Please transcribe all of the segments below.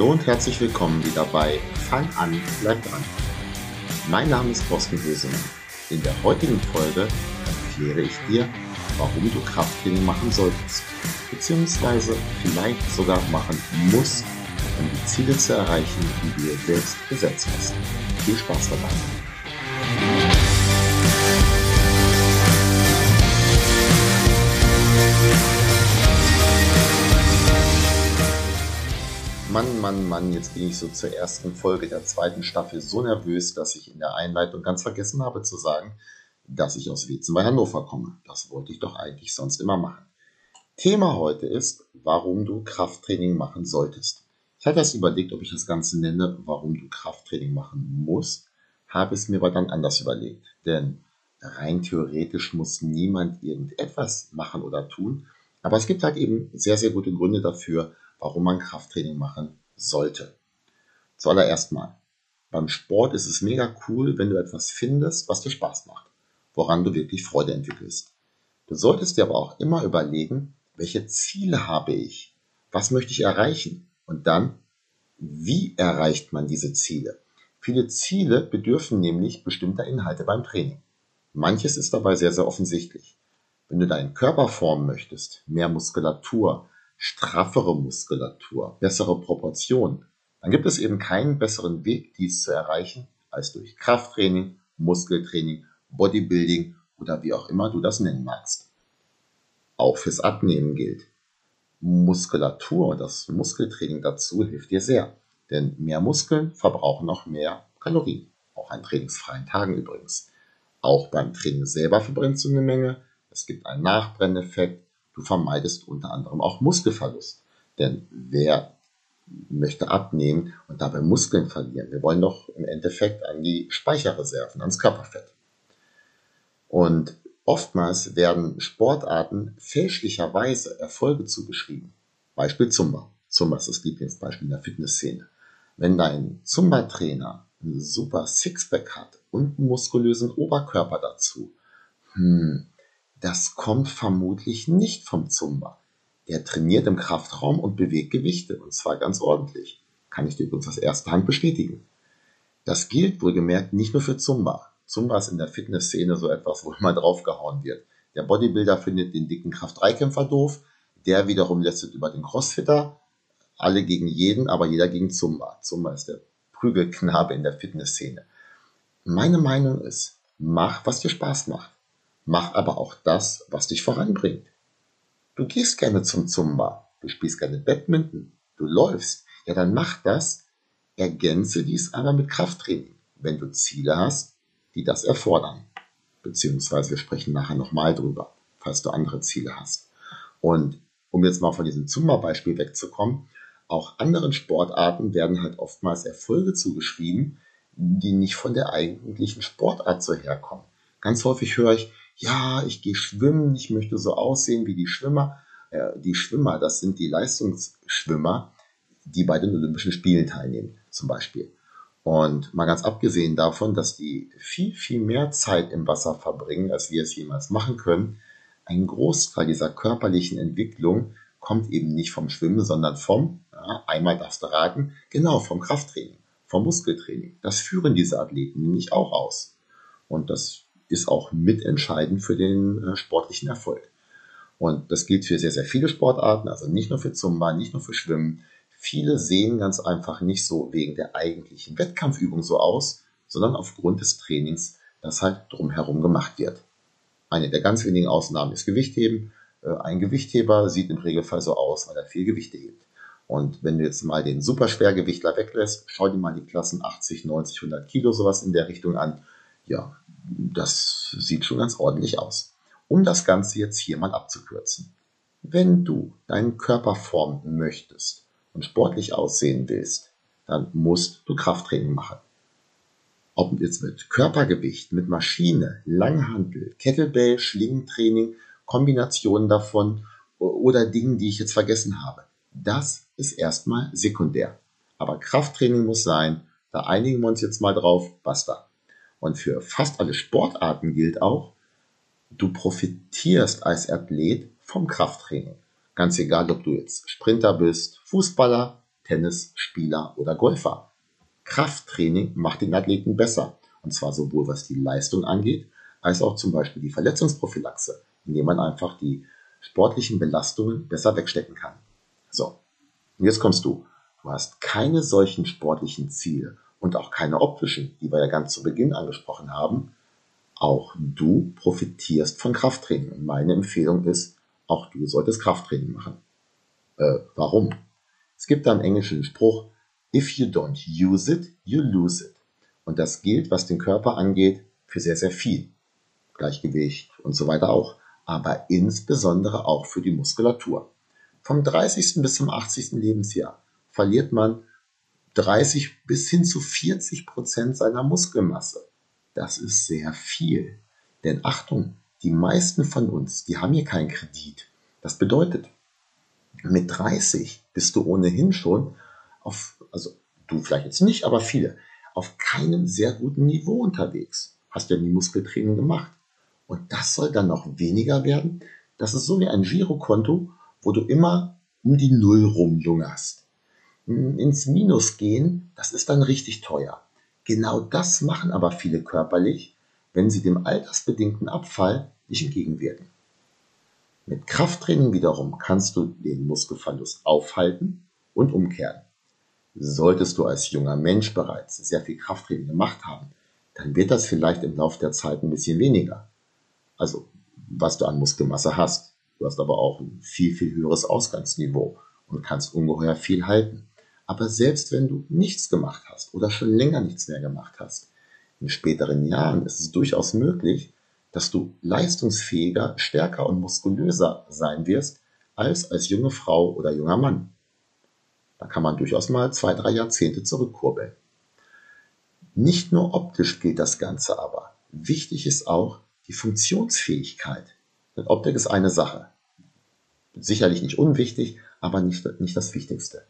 Hallo und herzlich willkommen wieder bei Fang an, bleib dran. Mein Name ist Thorsten Hösemann. In der heutigen Folge erkläre ich dir, warum du Krafttraining machen solltest, beziehungsweise vielleicht sogar machen musst, um die Ziele zu erreichen, die du dir selbst gesetzt hast. Viel Spaß dabei! Mann, Mann, Mann, jetzt bin ich so zur ersten Folge der zweiten Staffel so nervös, dass ich in der Einleitung ganz vergessen habe zu sagen, dass ich aus Wietzen bei Hannover komme. Das wollte ich doch eigentlich sonst immer machen. Thema heute ist, warum du Krafttraining machen solltest. Ich habe erst überlegt, ob ich das Ganze nenne, warum du Krafttraining machen musst, habe es mir aber dann anders überlegt. Denn rein theoretisch muss niemand irgendetwas machen oder tun. Aber es gibt halt eben sehr, sehr gute Gründe dafür, warum man Krafttraining machen sollte. Zuallererst mal, beim Sport ist es mega cool, wenn du etwas findest, was dir Spaß macht, woran du wirklich Freude entwickelst. Du solltest dir aber auch immer überlegen, welche Ziele habe ich? Was möchte ich erreichen? Und dann, wie erreicht man diese Ziele? Viele Ziele bedürfen nämlich bestimmter Inhalte beim Training. Manches ist dabei sehr, sehr offensichtlich. Wenn du deinen Körper formen möchtest, mehr Muskulatur, straffere Muskulatur, bessere Proportionen, dann gibt es eben keinen besseren Weg, dies zu erreichen, als durch Krafttraining, Muskeltraining, Bodybuilding oder wie auch immer du das nennen magst. Auch fürs Abnehmen gilt. Muskulatur, das Muskeltraining dazu hilft dir sehr, denn mehr Muskeln verbrauchen noch mehr Kalorien, auch an trainingsfreien Tagen übrigens. Auch beim Training selber verbrennst du eine Menge, es gibt einen Nachbrenneffekt, Du vermeidest unter anderem auch Muskelverlust. Denn wer möchte abnehmen und dabei Muskeln verlieren? Wir wollen doch im Endeffekt an die Speicherreserven, ans Körperfett. Und oftmals werden Sportarten fälschlicherweise Erfolge zugeschrieben. Beispiel Zumba. Zumba ist das Lieblingsbeispiel in der Fitnessszene. Wenn dein Zumba-Trainer einen super Sixpack hat und einen muskulösen Oberkörper dazu, hm, das kommt vermutlich nicht vom Zumba. Der trainiert im Kraftraum und bewegt Gewichte, und zwar ganz ordentlich. Kann ich dir übrigens aus erster Hand bestätigen. Das gilt wohlgemerkt nicht nur für Zumba. Zumba ist in der Fitnessszene so etwas, wo immer draufgehauen wird. Der Bodybuilder findet den dicken Kraft-3-Kämpfer doof, der wiederum lässt über den Crossfitter. Alle gegen jeden, aber jeder gegen Zumba. Zumba ist der Prügelknabe in der Fitnessszene. Meine Meinung ist, mach, was dir Spaß macht. Mach aber auch das, was dich voranbringt. Du gehst gerne zum Zumba, du spielst gerne Badminton, du läufst. Ja, dann mach das. Ergänze dies aber mit Krafttraining, wenn du Ziele hast, die das erfordern. Beziehungsweise wir sprechen nachher nochmal drüber, falls du andere Ziele hast. Und um jetzt mal von diesem Zumba-Beispiel wegzukommen, auch anderen Sportarten werden halt oftmals Erfolge zugeschrieben, die nicht von der eigentlichen Sportart so herkommen. Ganz häufig höre ich, ja, ich gehe schwimmen, ich möchte so aussehen wie die Schwimmer. Äh, die Schwimmer, das sind die Leistungsschwimmer, die bei den Olympischen Spielen teilnehmen, zum Beispiel. Und mal ganz abgesehen davon, dass die viel, viel mehr Zeit im Wasser verbringen, als wir es jemals machen können, ein Großteil dieser körperlichen Entwicklung kommt eben nicht vom Schwimmen, sondern vom, ja, einmal darfst du raten, genau, vom Krafttraining, vom Muskeltraining. Das führen diese Athleten nämlich auch aus. Und das ist auch mitentscheidend für den äh, sportlichen Erfolg. Und das gilt für sehr, sehr viele Sportarten, also nicht nur für Zumba, nicht nur für Schwimmen. Viele sehen ganz einfach nicht so wegen der eigentlichen Wettkampfübung so aus, sondern aufgrund des Trainings, das halt drumherum gemacht wird. Eine der ganz wenigen Ausnahmen ist Gewichtheben. Äh, ein Gewichtheber sieht im Regelfall so aus, weil er viel Gewichte hebt. Und wenn du jetzt mal den Superschwergewichtler weglässt, schau dir mal die Klassen 80, 90, 100 Kilo sowas in der Richtung an. Ja, das sieht schon ganz ordentlich aus. Um das Ganze jetzt hier mal abzukürzen. Wenn du deinen Körper formen möchtest und sportlich aussehen willst, dann musst du Krafttraining machen. Ob jetzt mit Körpergewicht, mit Maschine, Langhantel, Kettlebell, Schlingentraining, Kombinationen davon oder Dingen, die ich jetzt vergessen habe. Das ist erstmal sekundär. Aber Krafttraining muss sein, da einigen wir uns jetzt mal drauf, basta. Und für fast alle Sportarten gilt auch, du profitierst als Athlet vom Krafttraining. Ganz egal, ob du jetzt Sprinter bist, Fußballer, Tennisspieler oder Golfer. Krafttraining macht den Athleten besser. Und zwar sowohl was die Leistung angeht, als auch zum Beispiel die Verletzungsprophylaxe, indem man einfach die sportlichen Belastungen besser wegstecken kann. So, und jetzt kommst du. Du hast keine solchen sportlichen Ziele und auch keine optischen, die wir ja ganz zu Beginn angesprochen haben. Auch du profitierst von Krafttraining. Und meine Empfehlung ist, auch du solltest Krafttraining machen. Äh, warum? Es gibt da im Englischen Spruch, if you don't use it, you lose it. Und das gilt, was den Körper angeht, für sehr, sehr viel. Gleichgewicht und so weiter auch. Aber insbesondere auch für die Muskulatur. Vom 30. bis zum 80. Lebensjahr verliert man 30 bis hin zu 40 Prozent seiner Muskelmasse. Das ist sehr viel. Denn Achtung, die meisten von uns, die haben hier keinen Kredit. Das bedeutet, mit 30 bist du ohnehin schon auf, also du vielleicht jetzt nicht, aber viele, auf keinem sehr guten Niveau unterwegs. Hast ja nie Muskeltraining gemacht. Und das soll dann noch weniger werden. Das ist so wie ein Girokonto, wo du immer um die Null rumjungerst. Ins Minus gehen, das ist dann richtig teuer. Genau das machen aber viele körperlich, wenn sie dem altersbedingten Abfall nicht entgegenwirken. Mit Krafttraining wiederum kannst du den Muskelverlust aufhalten und umkehren. Solltest du als junger Mensch bereits sehr viel Krafttraining gemacht haben, dann wird das vielleicht im Laufe der Zeit ein bisschen weniger. Also, was du an Muskelmasse hast. Du hast aber auch ein viel, viel höheres Ausgangsniveau und kannst ungeheuer viel halten. Aber selbst wenn du nichts gemacht hast oder schon länger nichts mehr gemacht hast, in späteren Jahren ist es durchaus möglich, dass du leistungsfähiger, stärker und muskulöser sein wirst als als junge Frau oder junger Mann. Da kann man durchaus mal zwei, drei Jahrzehnte zurückkurbeln. Nicht nur optisch gilt das Ganze aber. Wichtig ist auch die Funktionsfähigkeit. Denn Optik ist eine Sache. Sicherlich nicht unwichtig, aber nicht, nicht das Wichtigste.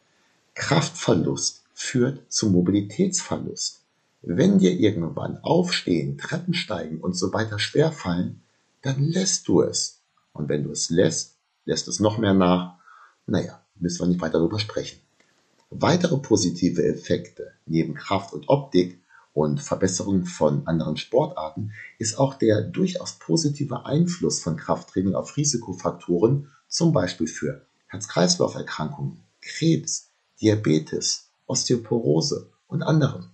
Kraftverlust führt zu Mobilitätsverlust. Wenn dir irgendwann Aufstehen, Treppen steigen und so weiter schwerfallen, dann lässt du es. Und wenn du es lässt, lässt es noch mehr nach. Naja, müssen wir nicht weiter darüber sprechen. Weitere positive Effekte neben Kraft und Optik und Verbesserung von anderen Sportarten ist auch der durchaus positive Einfluss von Krafttraining auf Risikofaktoren, zum Beispiel für Herz-Kreislauf-Erkrankungen, Krebs, Diabetes, Osteoporose und anderem.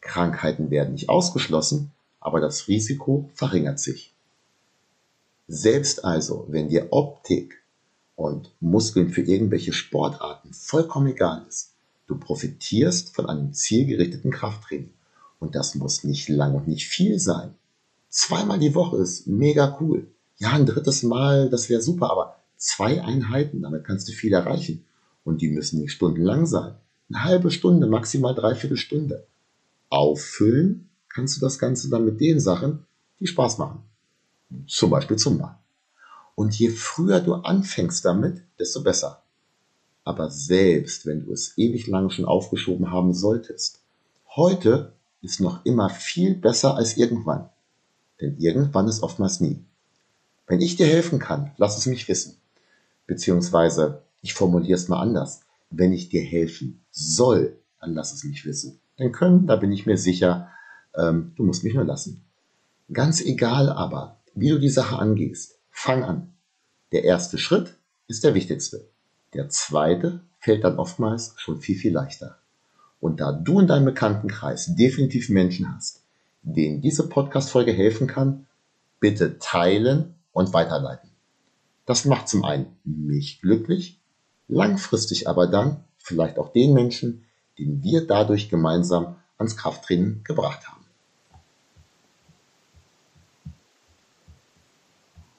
Krankheiten werden nicht ausgeschlossen, aber das Risiko verringert sich. Selbst also, wenn dir Optik und Muskeln für irgendwelche Sportarten vollkommen egal ist, du profitierst von einem zielgerichteten Krafttraining. Und das muss nicht lang und nicht viel sein. Zweimal die Woche ist mega cool. Ja, ein drittes Mal, das wäre super, aber zwei Einheiten, damit kannst du viel erreichen. Und die müssen nicht stundenlang sein. Eine halbe Stunde, maximal dreiviertel Stunde. Auffüllen kannst du das Ganze dann mit den Sachen, die Spaß machen. Zum Beispiel Zumba. Und je früher du anfängst damit, desto besser. Aber selbst wenn du es ewig lang schon aufgeschoben haben solltest, heute ist noch immer viel besser als irgendwann. Denn irgendwann ist oftmals nie. Wenn ich dir helfen kann, lass es mich wissen. Beziehungsweise ich formuliere es mal anders. Wenn ich dir helfen soll, dann lass es mich wissen. Denn können, da bin ich mir sicher, ähm, du musst mich nur lassen. Ganz egal aber, wie du die Sache angehst, fang an. Der erste Schritt ist der wichtigste. Der zweite fällt dann oftmals schon viel, viel leichter. Und da du in deinem Bekanntenkreis definitiv Menschen hast, denen diese Podcast-Folge helfen kann, bitte teilen und weiterleiten. Das macht zum einen mich glücklich langfristig aber dann vielleicht auch den Menschen, den wir dadurch gemeinsam ans Krafttraining gebracht haben.